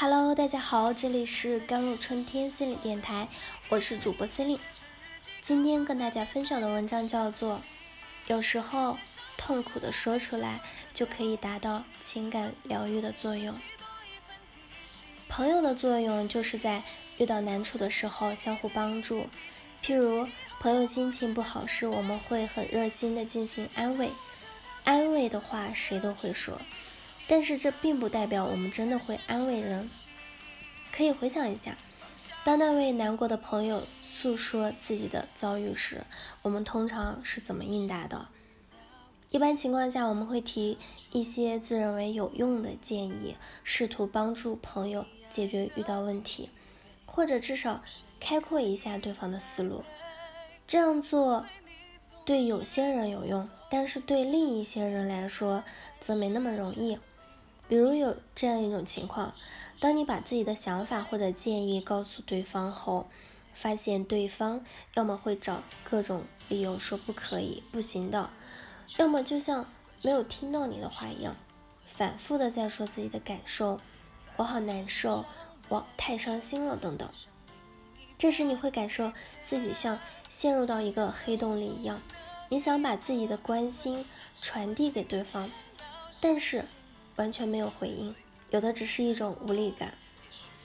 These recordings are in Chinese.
Hello，大家好，这里是甘露春天心理电台，我是主播 c e l i n e 今天跟大家分享的文章叫做《有时候痛苦的说出来就可以达到情感疗愈的作用》。朋友的作用就是在遇到难处的时候相互帮助，譬如朋友心情不好时，我们会很热心的进行安慰，安慰的话谁都会说。但是这并不代表我们真的会安慰人。可以回想一下，当那位难过的朋友诉说自己的遭遇时，我们通常是怎么应答的？一般情况下，我们会提一些自认为有用的建议，试图帮助朋友解决遇到问题，或者至少开阔一下对方的思路。这样做对有些人有用，但是对另一些人来说则没那么容易。比如有这样一种情况，当你把自己的想法或者建议告诉对方后，发现对方要么会找各种理由说不可以、不行的，要么就像没有听到你的话一样，反复的在说自己的感受，我好难受，我太伤心了等等。这时你会感受自己像陷入到一个黑洞里一样，你想把自己的关心传递给对方，但是。完全没有回应，有的只是一种无力感。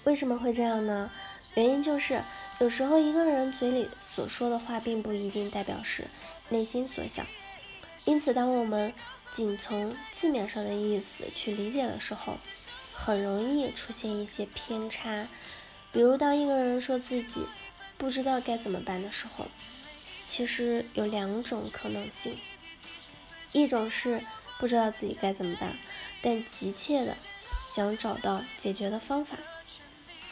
为什么会这样呢？原因就是有时候一个人嘴里所说的话，并不一定代表是内心所想。因此，当我们仅从字面上的意思去理解的时候，很容易出现一些偏差。比如，当一个人说自己不知道该怎么办的时候，其实有两种可能性，一种是。不知道自己该怎么办，但急切的想找到解决的方法。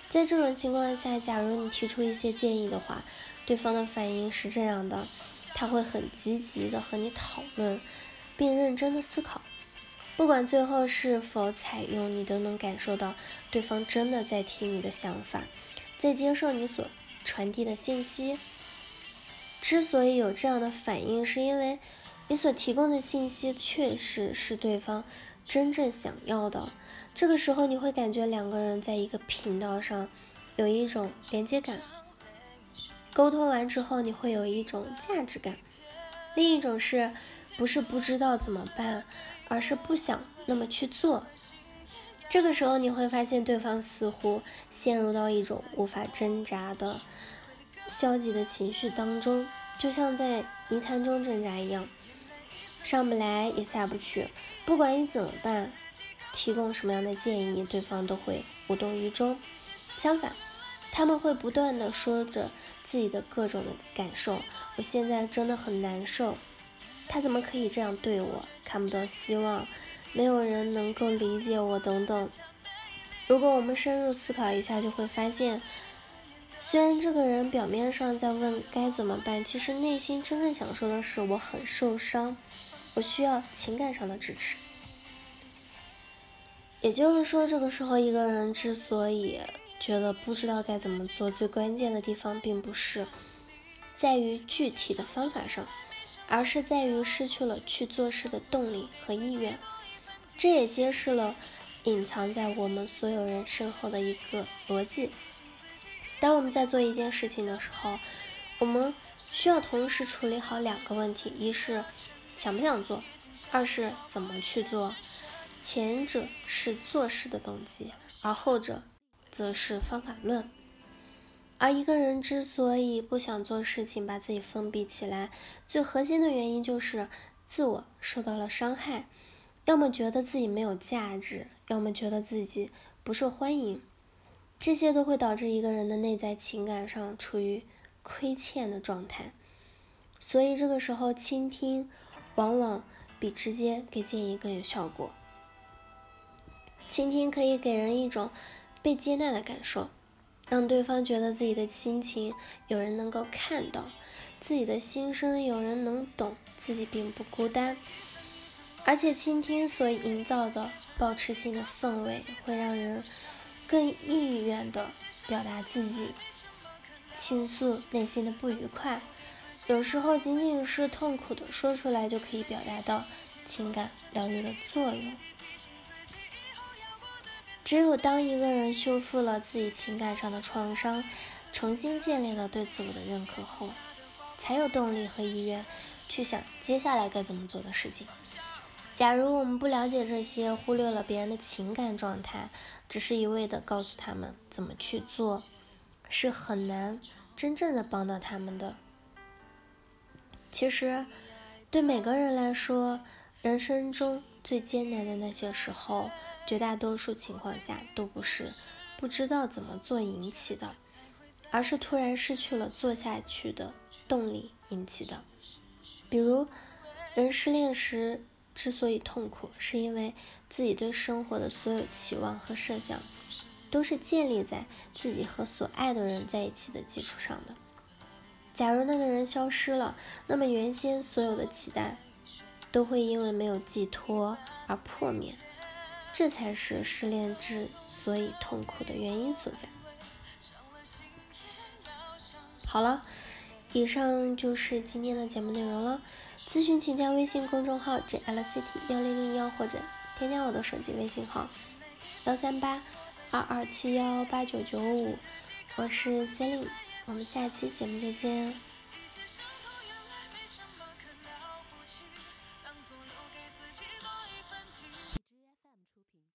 在这种情况下，假如你提出一些建议的话，对方的反应是这样的：他会很积极的和你讨论，并认真的思考。不管最后是否采用，你都能感受到对方真的在听你的想法，在接受你所传递的信息。之所以有这样的反应，是因为。你所提供的信息确实是对方真正想要的，这个时候你会感觉两个人在一个频道上有一种连接感。沟通完之后，你会有一种价值感。另一种是不是不知道怎么办，而是不想那么去做。这个时候你会发现对方似乎陷入到一种无法挣扎的消极的情绪当中，就像在泥潭中挣扎一样。上不来也下不去，不管你怎么办，提供什么样的建议，对方都会无动于衷。相反，他们会不断的说着自己的各种的感受。我现在真的很难受，他怎么可以这样对我？看不到希望，没有人能够理解我，等等。如果我们深入思考一下，就会发现，虽然这个人表面上在问该怎么办，其实内心真正想说的是我很受伤。我需要情感上的支持，也就是说，这个时候一个人之所以觉得不知道该怎么做，最关键的地方并不是在于具体的方法上，而是在于失去了去做事的动力和意愿。这也揭示了隐藏在我们所有人身后的一个逻辑：当我们在做一件事情的时候，我们需要同时处理好两个问题，一是。想不想做？二是怎么去做？前者是做事的动机，而后者则是方法论。而一个人之所以不想做事情，把自己封闭起来，最核心的原因就是自我受到了伤害，要么觉得自己没有价值，要么觉得自己不受欢迎，这些都会导致一个人的内在情感上处于亏欠的状态。所以这个时候，倾听。往往比直接给建议更有效果。倾听可以给人一种被接纳的感受，让对方觉得自己的心情有人能够看到，自己的心声有人能懂，自己并不孤单。而且，倾听所营造的保持性的氛围，会让人更意愿的表达自己，倾诉内心的不愉快。有时候，仅仅是痛苦的说出来，就可以表达到情感疗愈的作用。只有当一个人修复了自己情感上的创伤，重新建立了对自我的认可后，才有动力和意愿去想接下来该怎么做的事情。假如我们不了解这些，忽略了别人的情感状态，只是一味的告诉他们怎么去做，是很难真正的帮到他们的。其实，对每个人来说，人生中最艰难的那些时候，绝大多数情况下都不是不知道怎么做引起的，而是突然失去了做下去的动力引起的。比如，人失恋时。之所以痛苦，是因为自己对生活的所有期望和设想，都是建立在自己和所爱的人在一起的基础上的。假如那个人消失了，那么原先所有的期待，都会因为没有寄托而破灭。这才是失恋之所以痛苦的原因所在。好了，以上就是今天的节目内容了。咨询请加微信公众号 jlct 幺零零幺或者添加我的手机微信号幺三八二二七幺八九九五，我是 Celine，我们下期节目再见。